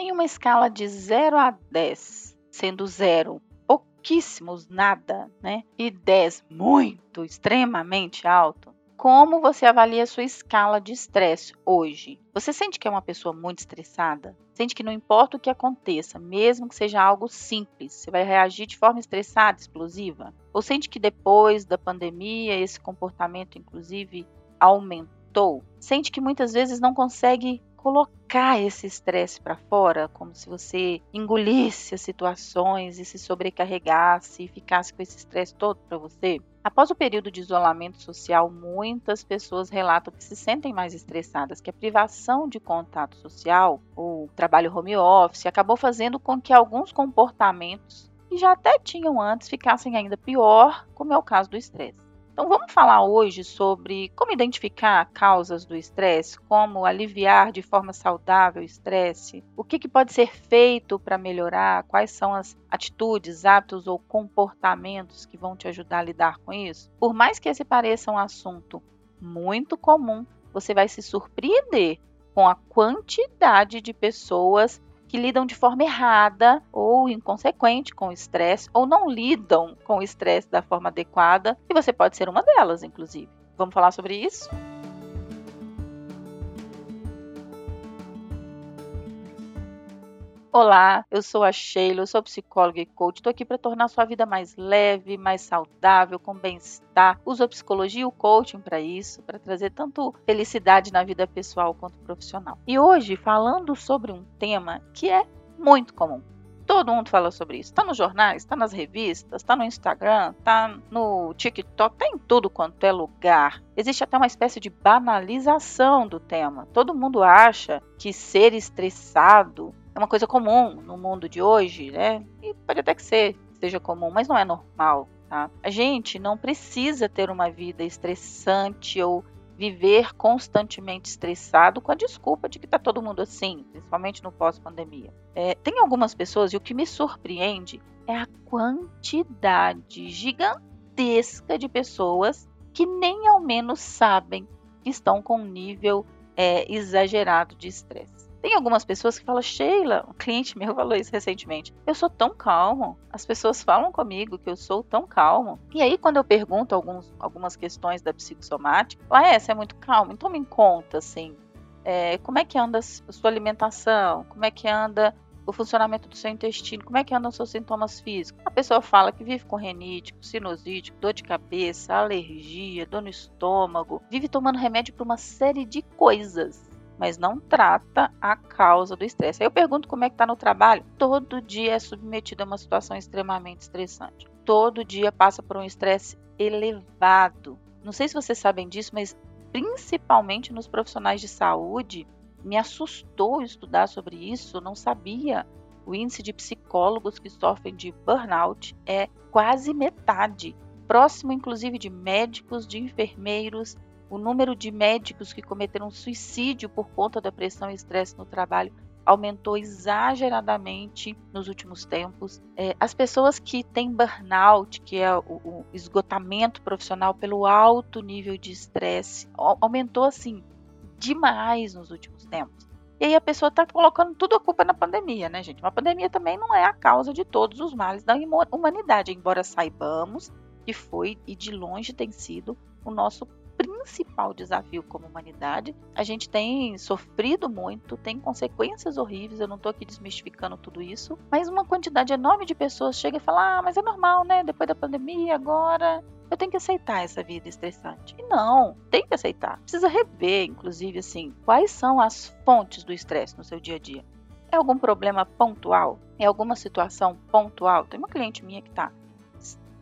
Em uma escala de 0 a 10, sendo 0 pouquíssimos, nada, né? E 10 muito, extremamente alto, como você avalia a sua escala de estresse hoje? Você sente que é uma pessoa muito estressada? Sente que não importa o que aconteça, mesmo que seja algo simples, você vai reagir de forma estressada, explosiva? Ou sente que depois da pandemia esse comportamento, inclusive, aumentou? Sente que muitas vezes não consegue colocar esse estresse para fora, como se você engolisse as situações e se sobrecarregasse e ficasse com esse estresse todo para você. Após o período de isolamento social, muitas pessoas relatam que se sentem mais estressadas, que a privação de contato social, o trabalho home office, acabou fazendo com que alguns comportamentos que já até tinham antes ficassem ainda pior, como é o caso do estresse. Então vamos falar hoje sobre como identificar causas do estresse, como aliviar de forma saudável o estresse, o que, que pode ser feito para melhorar, quais são as atitudes, hábitos ou comportamentos que vão te ajudar a lidar com isso. Por mais que esse pareça um assunto muito comum, você vai se surpreender com a quantidade de pessoas que lidam de forma errada ou inconsequente com o estresse, ou não lidam com o estresse da forma adequada, e você pode ser uma delas, inclusive. Vamos falar sobre isso? Olá, eu sou a Sheila, eu sou psicóloga e coach. Estou aqui para tornar sua vida mais leve, mais saudável, com bem-estar. Uso a psicologia e o coaching para isso, para trazer tanto felicidade na vida pessoal quanto profissional. E hoje, falando sobre um tema que é muito comum. Todo mundo fala sobre isso. Está nos jornais, está nas revistas, está no Instagram, está no TikTok, está em tudo quanto é lugar. Existe até uma espécie de banalização do tema. Todo mundo acha que ser estressado é uma coisa comum no mundo de hoje, né? E pode até que ser, seja comum, mas não é normal, tá? A gente não precisa ter uma vida estressante ou viver constantemente estressado com a desculpa de que está todo mundo assim, principalmente no pós-pandemia. É, tem algumas pessoas, e o que me surpreende é a quantidade gigantesca de pessoas que nem ao menos sabem que estão com um nível é, exagerado de estresse. Tem algumas pessoas que falam, Sheila, um cliente meu falou isso recentemente. Eu sou tão calmo. As pessoas falam comigo que eu sou tão calmo. E aí, quando eu pergunto alguns, algumas questões da psicossomática, lá é, você é muito calmo, então me conta, assim, é, como é que anda a sua alimentação? Como é que anda o funcionamento do seu intestino? Como é que andam os seus sintomas físicos? A pessoa fala que vive com renítico, sinusite, dor de cabeça, alergia, dor no estômago, vive tomando remédio para uma série de coisas mas não trata a causa do estresse. Aí eu pergunto como é que está no trabalho. Todo dia é submetido a uma situação extremamente estressante. Todo dia passa por um estresse elevado. Não sei se vocês sabem disso, mas principalmente nos profissionais de saúde, me assustou estudar sobre isso, não sabia. O índice de psicólogos que sofrem de burnout é quase metade, próximo inclusive de médicos, de enfermeiros, o número de médicos que cometeram suicídio por conta da pressão e estresse no trabalho aumentou exageradamente nos últimos tempos. É, as pessoas que têm burnout, que é o, o esgotamento profissional pelo alto nível de estresse, aumentou assim demais nos últimos tempos. E aí a pessoa está colocando tudo a culpa na pandemia, né, gente? Uma pandemia também não é a causa de todos os males da humanidade, embora saibamos que foi e de longe tem sido o nosso principal desafio como humanidade. A gente tem sofrido muito, tem consequências horríveis, eu não estou aqui desmistificando tudo isso, mas uma quantidade enorme de pessoas chega e fala: ah, mas é normal, né? Depois da pandemia, agora eu tenho que aceitar essa vida estressante. E não, tem que aceitar. Precisa rever, inclusive, assim, quais são as fontes do estresse no seu dia a dia. É algum problema pontual? É alguma situação pontual? Tem uma cliente minha que está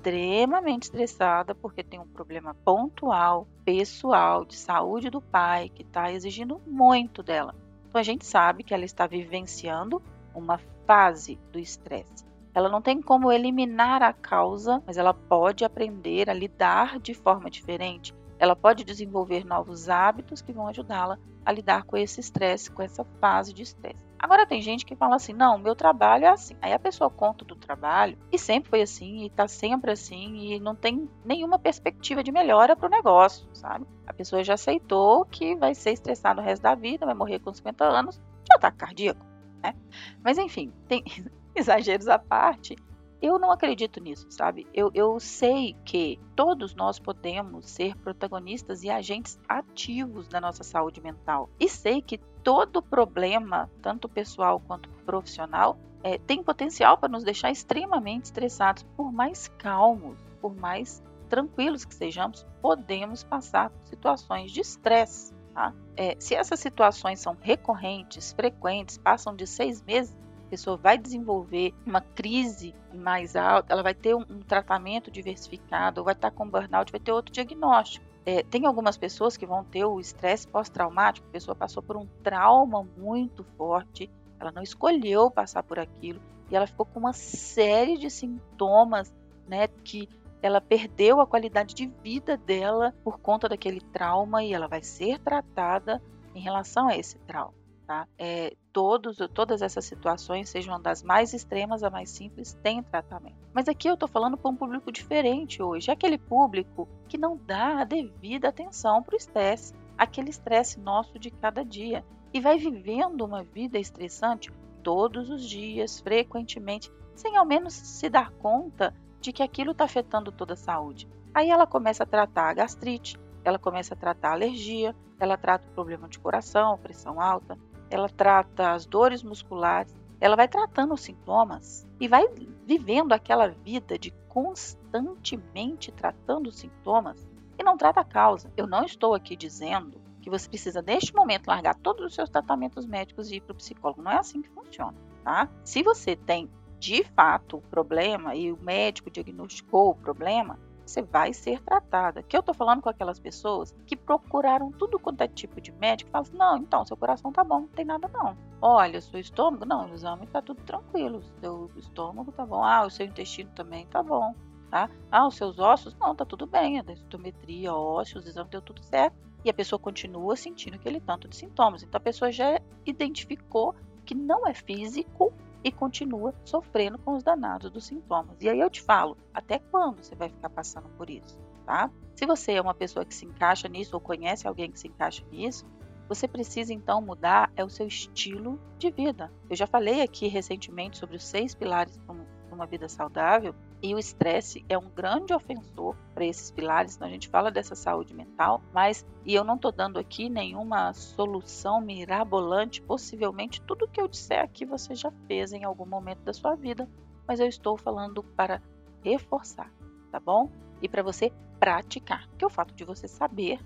extremamente estressada porque tem um problema pontual, pessoal, de saúde do pai, que está exigindo muito dela. Então a gente sabe que ela está vivenciando uma fase do estresse. Ela não tem como eliminar a causa, mas ela pode aprender a lidar de forma diferente. Ela pode desenvolver novos hábitos que vão ajudá-la a lidar com esse estresse, com essa fase de estresse. Agora tem gente que fala assim: não, meu trabalho é assim. Aí a pessoa conta do trabalho e sempre foi assim, e tá sempre assim, e não tem nenhuma perspectiva de melhora para o negócio, sabe? A pessoa já aceitou que vai ser estressada o resto da vida, vai morrer com 50 anos de ataque cardíaco. né? Mas enfim, tem exageros à parte. Eu não acredito nisso, sabe? Eu, eu sei que todos nós podemos ser protagonistas e agentes ativos da nossa saúde mental. E sei que todo problema, tanto pessoal quanto profissional, é, tem potencial para nos deixar extremamente estressados. Por mais calmos, por mais tranquilos que sejamos, podemos passar por situações de estresse. Tá? É, se essas situações são recorrentes, frequentes, passam de seis meses, pessoa vai desenvolver uma crise mais alta, ela vai ter um, um tratamento diversificado, ou vai estar com burnout, vai ter outro diagnóstico. É, tem algumas pessoas que vão ter o estresse pós-traumático, a pessoa passou por um trauma muito forte, ela não escolheu passar por aquilo, e ela ficou com uma série de sintomas, né, que ela perdeu a qualidade de vida dela por conta daquele trauma e ela vai ser tratada em relação a esse trauma. Tá? É, todos, todas essas situações, sejam das mais extremas a mais simples, têm tratamento. Mas aqui eu estou falando para um público diferente hoje, aquele público que não dá a devida atenção para o estresse, aquele estresse nosso de cada dia, e vai vivendo uma vida estressante todos os dias, frequentemente, sem ao menos se dar conta de que aquilo está afetando toda a saúde. Aí ela começa a tratar a gastrite, ela começa a tratar a alergia, ela trata o problema de coração, pressão alta, ela trata as dores musculares, ela vai tratando os sintomas e vai vivendo aquela vida de constantemente tratando os sintomas e não trata a causa. Eu não estou aqui dizendo que você precisa, neste momento, largar todos os seus tratamentos médicos e ir para o psicólogo. Não é assim que funciona, tá? Se você tem de fato o problema e o médico diagnosticou o problema, você vai ser tratada. Que eu tô falando com aquelas pessoas que procuraram tudo quanto é tipo de médico e falam assim, não, então, seu coração tá bom, não tem nada não. Olha, seu estômago, não, o exame tá tudo tranquilo, seu estômago tá bom, ah, o seu intestino também tá bom, tá? Ah, os seus ossos, não, tá tudo bem, a densitometria, ósseos, o exame deu tudo certo. E a pessoa continua sentindo aquele tanto de sintomas. Então a pessoa já identificou que não é físico e continua sofrendo com os danados dos sintomas. E aí eu te falo, até quando você vai ficar passando por isso, tá? Se você é uma pessoa que se encaixa nisso ou conhece alguém que se encaixa nisso, você precisa então mudar é o seu estilo de vida. Eu já falei aqui recentemente sobre os seis pilares para uma vida saudável e o estresse é um grande ofensor para esses pilares. Então a gente fala dessa saúde mental, mas e eu não estou dando aqui nenhuma solução mirabolante. Possivelmente tudo que eu disser aqui você já fez em algum momento da sua vida, mas eu estou falando para reforçar, tá bom? E para você praticar, porque o fato de você saber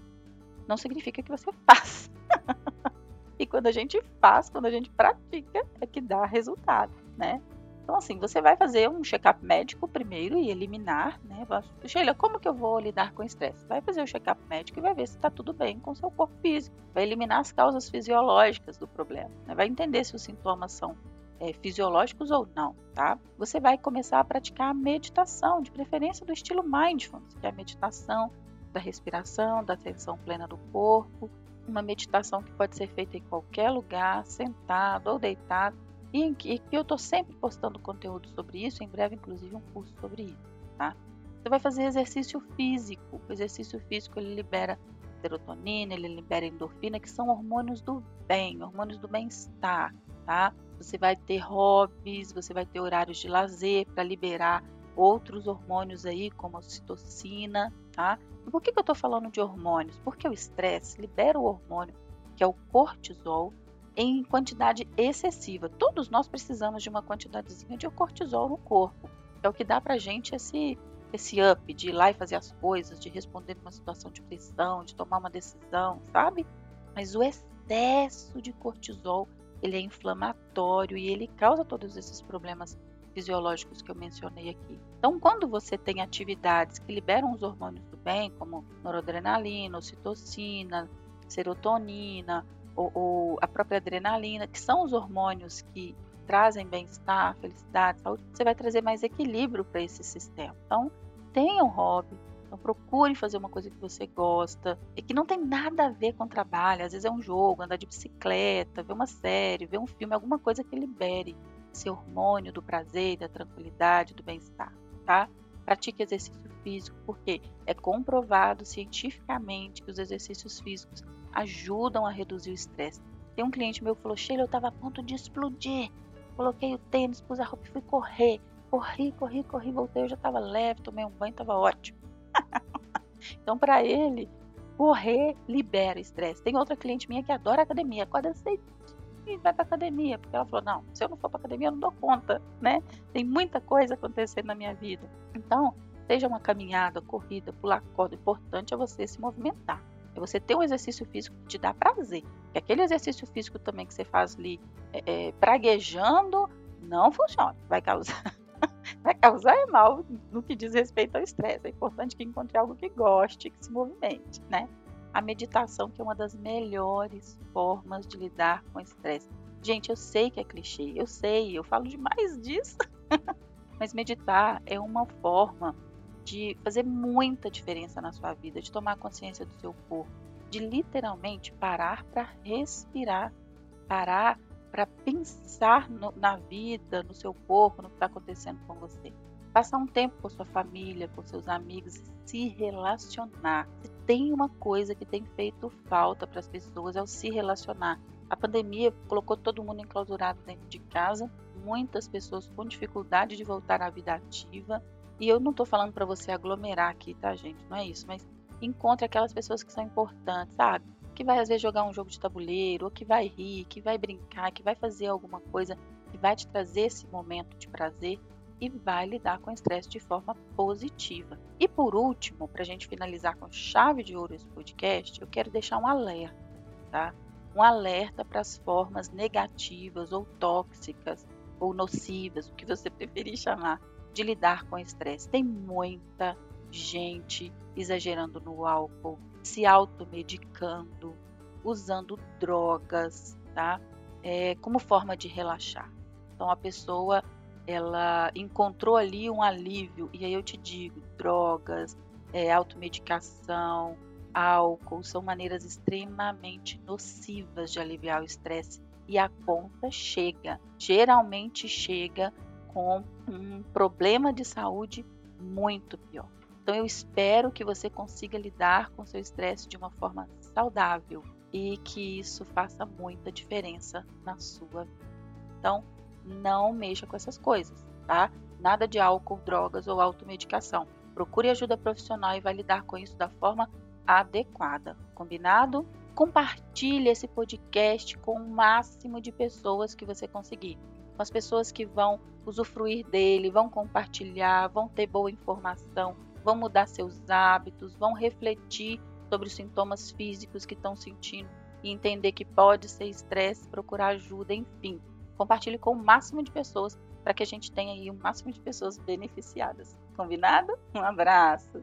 não significa que você faz. e quando a gente faz, quando a gente pratica, é que dá resultado, né? Então, assim, você vai fazer um check-up médico primeiro e eliminar, né? Sheila, como que eu vou lidar com estresse? Vai fazer o check-up médico e vai ver se está tudo bem com o seu corpo físico. Vai eliminar as causas fisiológicas do problema. Né? Vai entender se os sintomas são é, fisiológicos ou não, tá? Você vai começar a praticar a meditação, de preferência do estilo mindfulness, que é a meditação da respiração, da atenção plena do corpo, uma meditação que pode ser feita em qualquer lugar, sentado ou deitado, e que eu estou sempre postando conteúdo sobre isso, em breve, inclusive, um curso sobre isso, tá? Você vai fazer exercício físico. O exercício físico ele libera serotonina, ele libera endorfina, que são hormônios do bem, hormônios do bem-estar, tá? Você vai ter hobbies, você vai ter horários de lazer para liberar outros hormônios aí, como a citocina, tá? E por que, que eu estou falando de hormônios? Porque o estresse libera o hormônio, que é o cortisol, em quantidade excessiva. Todos nós precisamos de uma quantidadezinha de cortisol no corpo. É o que dá pra gente esse esse up de ir lá e fazer as coisas, de responder numa situação de pressão, de tomar uma decisão, sabe? Mas o excesso de cortisol, ele é inflamatório e ele causa todos esses problemas fisiológicos que eu mencionei aqui. Então, quando você tem atividades que liberam os hormônios do bem, como noradrenalina, ocitocina, serotonina, ou, ou a própria adrenalina, que são os hormônios que trazem bem-estar, felicidade, saúde, você vai trazer mais equilíbrio para esse sistema. Então, tenha um hobby, então procure fazer uma coisa que você gosta e que não tem nada a ver com trabalho. Às vezes é um jogo, andar de bicicleta, ver uma série, ver um filme, alguma coisa que libere esse hormônio do prazer, da tranquilidade, do bem-estar, tá? Pratique exercício físico, porque é comprovado cientificamente que os exercícios físicos ajudam a reduzir o estresse. Tem um cliente meu que falou: Sheila, eu estava a ponto de explodir. Coloquei o tênis, pus a roupa e fui correr. Corri, corri, corri, voltei. Eu já estava leve, tomei um banho, estava ótimo. então, para ele, correr libera estresse. Tem outra cliente minha que adora academia. Acorda cedo vai para academia. Porque ela falou: não, se eu não for para academia, eu não dou conta, né? Tem muita coisa acontecendo na minha vida. Então, seja uma caminhada, corrida, pular corda, o importante é você se movimentar. É você ter um exercício físico que te dá prazer. Porque aquele exercício físico também que você faz ali é, é, praguejando não funciona. Vai causar, vai causar mal no que diz respeito ao estresse. É importante que encontre algo que goste, que se movimente, né? A meditação que é uma das melhores formas de lidar com o estresse. Gente, eu sei que é clichê, eu sei, eu falo demais disso. Mas meditar é uma forma de fazer muita diferença na sua vida, de tomar consciência do seu corpo, de literalmente parar para respirar, parar para pensar no, na vida, no seu corpo, no que está acontecendo com você. Passar um tempo com sua família, com seus amigos se relacionar. Se tem uma coisa que tem feito falta para as pessoas é o se relacionar. A pandemia colocou todo mundo enclausurado dentro de casa, muitas pessoas com dificuldade de voltar à vida ativa, e eu não estou falando para você aglomerar aqui, tá, gente? Não é isso, mas encontre aquelas pessoas que são importantes, sabe? Que vai às vezes jogar um jogo de tabuleiro, ou que vai rir, que vai brincar, que vai fazer alguma coisa que vai te trazer esse momento de prazer e vai lidar com o estresse de forma positiva. E por último, para a gente finalizar com chave de ouro esse podcast, eu quero deixar um alerta, tá? Um alerta para as formas negativas ou tóxicas ou nocivas, o que você preferir chamar, de lidar com o estresse. Tem muita gente exagerando no álcool, se automedicando, usando drogas, tá? É, como forma de relaxar. Então a pessoa ela encontrou ali um alívio e aí eu te digo, drogas, é, automedicação, álcool são maneiras extremamente nocivas de aliviar o estresse e a conta chega, geralmente chega com um problema de saúde muito pior. Então eu espero que você consiga lidar com seu estresse de uma forma saudável e que isso faça muita diferença na sua vida. Então, não mexa com essas coisas, tá? Nada de álcool, drogas ou automedicação. Procure ajuda profissional e vai lidar com isso da forma adequada. Combinado? Compartilhe esse podcast com o máximo de pessoas que você conseguir com as pessoas que vão usufruir dele, vão compartilhar, vão ter boa informação, vão mudar seus hábitos, vão refletir sobre os sintomas físicos que estão sentindo e entender que pode ser estresse, procurar ajuda, enfim. Compartilhe com o máximo de pessoas para que a gente tenha aí o máximo de pessoas beneficiadas. Combinado? Um abraço!